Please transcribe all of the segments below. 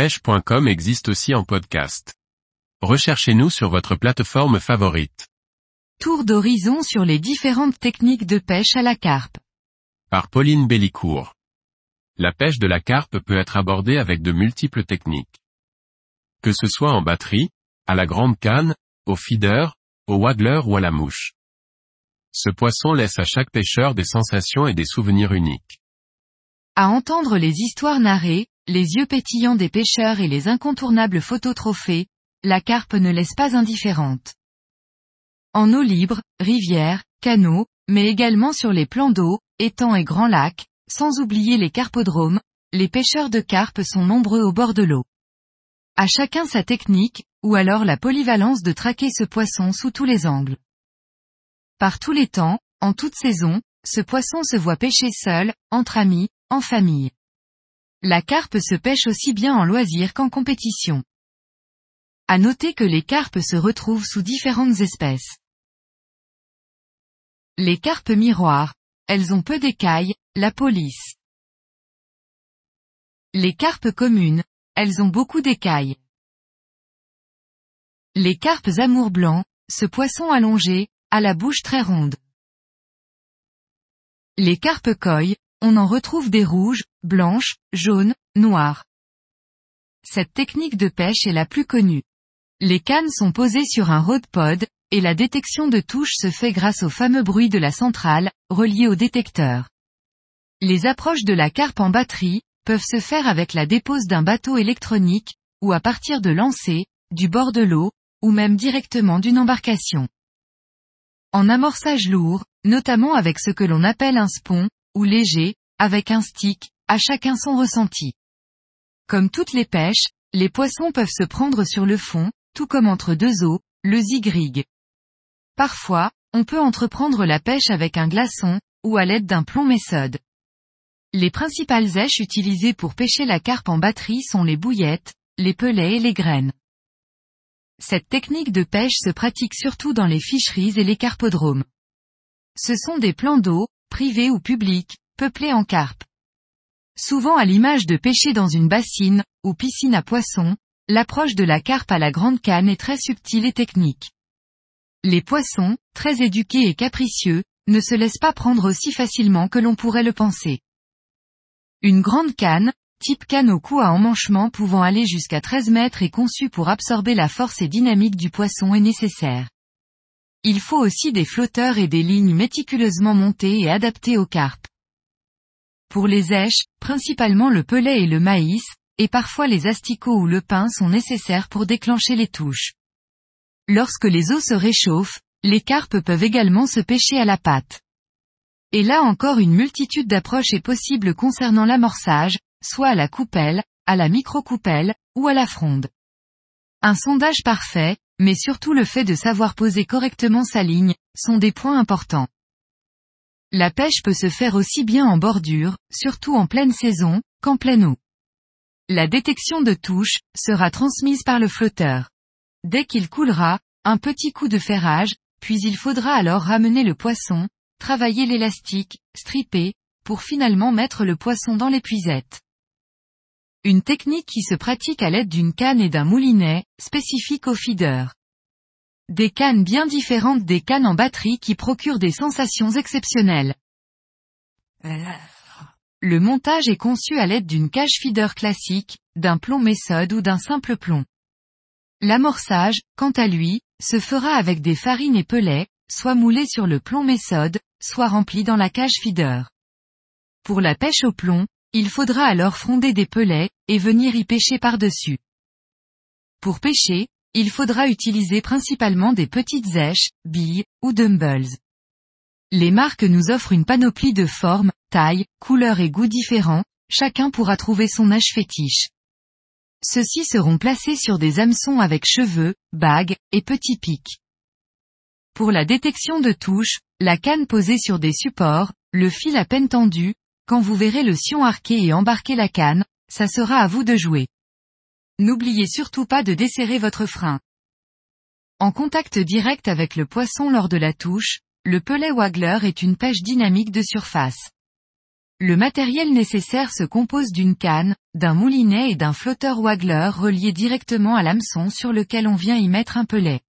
pêche.com existe aussi en podcast. Recherchez-nous sur votre plateforme favorite. Tour d'horizon sur les différentes techniques de pêche à la carpe. Par Pauline Bellicourt. La pêche de la carpe peut être abordée avec de multiples techniques. Que ce soit en batterie, à la grande canne, au feeder, au waggler ou à la mouche. Ce poisson laisse à chaque pêcheur des sensations et des souvenirs uniques. À entendre les histoires narrées, les yeux pétillants des pêcheurs et les incontournables phototrophées, la carpe ne laisse pas indifférente. En eau libre, rivières, canaux, mais également sur les plans d'eau, étangs et grands lacs, sans oublier les carpodromes, les pêcheurs de carpe sont nombreux au bord de l'eau. À chacun sa technique, ou alors la polyvalence de traquer ce poisson sous tous les angles. Par tous les temps, en toute saison, ce poisson se voit pêcher seul, entre amis, en famille. La carpe se pêche aussi bien en loisir qu'en compétition. À noter que les carpes se retrouvent sous différentes espèces. Les carpes miroirs. Elles ont peu d'écailles, la police. Les carpes communes. Elles ont beaucoup d'écailles. Les carpes amour blanc, ce poisson allongé, à la bouche très ronde. Les carpes coy, on en retrouve des rouges, blanches, jaunes, noires. Cette technique de pêche est la plus connue. Les cannes sont posées sur un rod pod, et la détection de touche se fait grâce au fameux bruit de la centrale, relié au détecteur. Les approches de la carpe en batterie, peuvent se faire avec la dépose d'un bateau électronique, ou à partir de lancer, du bord de l'eau, ou même directement d'une embarcation. En amorçage lourd, notamment avec ce que l'on appelle un spon, ou léger, avec un stick, à chacun son ressenti. Comme toutes les pêches, les poissons peuvent se prendre sur le fond, tout comme entre deux eaux, le zigrig. Parfois, on peut entreprendre la pêche avec un glaçon, ou à l'aide d'un plomb méthode. Les principales èches utilisées pour pêcher la carpe en batterie sont les bouillettes, les pelets et les graines. Cette technique de pêche se pratique surtout dans les ficheries et les carpodromes. Ce sont des plans d'eau, privés ou publics, peuplés en carpe. Souvent à l'image de pêcher dans une bassine, ou piscine à poissons, l'approche de la carpe à la grande canne est très subtile et technique. Les poissons, très éduqués et capricieux, ne se laissent pas prendre aussi facilement que l'on pourrait le penser. Une grande canne, type canne au cou à emmanchement pouvant aller jusqu'à 13 mètres et conçue pour absorber la force et dynamique du poisson est nécessaire. Il faut aussi des flotteurs et des lignes méticuleusement montées et adaptées aux carpes. Pour les èches, principalement le pelet et le maïs, et parfois les asticots ou le pain sont nécessaires pour déclencher les touches. Lorsque les eaux se réchauffent, les carpes peuvent également se pêcher à la pâte. Et là encore une multitude d'approches est possible concernant l'amorçage, soit à la coupelle, à la micro-coupelle, ou à la fronde. Un sondage parfait, mais surtout le fait de savoir poser correctement sa ligne, sont des points importants. La pêche peut se faire aussi bien en bordure, surtout en pleine saison, qu'en pleine eau. La détection de touche, sera transmise par le flotteur. Dès qu'il coulera, un petit coup de ferrage, puis il faudra alors ramener le poisson, travailler l'élastique, stripper, pour finalement mettre le poisson dans l'épuisette. Une technique qui se pratique à l'aide d'une canne et d'un moulinet, spécifique au feeder. Des cannes bien différentes des cannes en batterie qui procurent des sensations exceptionnelles. Le montage est conçu à l'aide d'une cage feeder classique, d'un plomb méthode ou d'un simple plomb. L'amorçage, quant à lui, se fera avec des farines et pelets, soit moulés sur le plomb méthode, soit remplis dans la cage feeder. Pour la pêche au plomb, il faudra alors fronder des pelets, et venir y pêcher par-dessus. Pour pêcher, il faudra utiliser principalement des petites èches, billes, ou dumbles. Les marques nous offrent une panoplie de formes, tailles, couleurs et goûts différents, chacun pourra trouver son âge fétiche. Ceux-ci seront placés sur des hameçons avec cheveux, bagues, et petits pics. Pour la détection de touches, la canne posée sur des supports, le fil à peine tendu, quand vous verrez le sion arqué et embarquer la canne, ça sera à vous de jouer. N'oubliez surtout pas de desserrer votre frein. En contact direct avec le poisson lors de la touche, le pelet waggler est une pêche dynamique de surface. Le matériel nécessaire se compose d'une canne, d'un moulinet et d'un flotteur waggler relié directement à l'hameçon sur lequel on vient y mettre un pelet.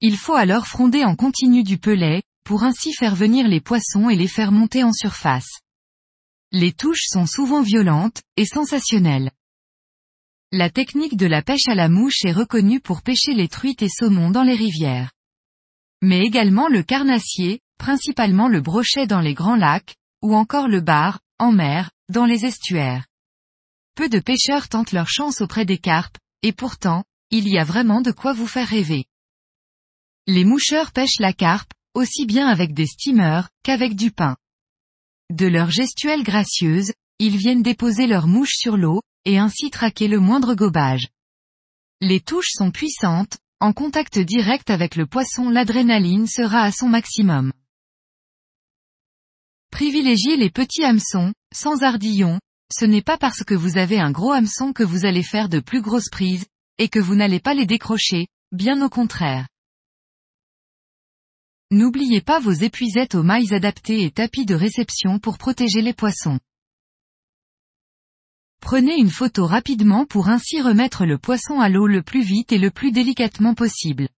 Il faut alors fronder en continu du pelet, pour ainsi faire venir les poissons et les faire monter en surface. Les touches sont souvent violentes, et sensationnelles. La technique de la pêche à la mouche est reconnue pour pêcher les truites et saumons dans les rivières. Mais également le carnassier, principalement le brochet dans les grands lacs, ou encore le bar, en mer, dans les estuaires. Peu de pêcheurs tentent leur chance auprès des carpes, et pourtant, il y a vraiment de quoi vous faire rêver. Les moucheurs pêchent la carpe, aussi bien avec des steamers, qu'avec du pain. De leur gestuelle gracieuse, ils viennent déposer leurs mouches sur l'eau, et ainsi traquer le moindre gobage. Les touches sont puissantes, en contact direct avec le poisson l'adrénaline sera à son maximum. Privilégiez les petits hameçons, sans ardillons, ce n'est pas parce que vous avez un gros hameçon que vous allez faire de plus grosses prises, et que vous n'allez pas les décrocher, bien au contraire. N'oubliez pas vos épuisettes aux mailles adaptées et tapis de réception pour protéger les poissons. Prenez une photo rapidement pour ainsi remettre le poisson à l'eau le plus vite et le plus délicatement possible.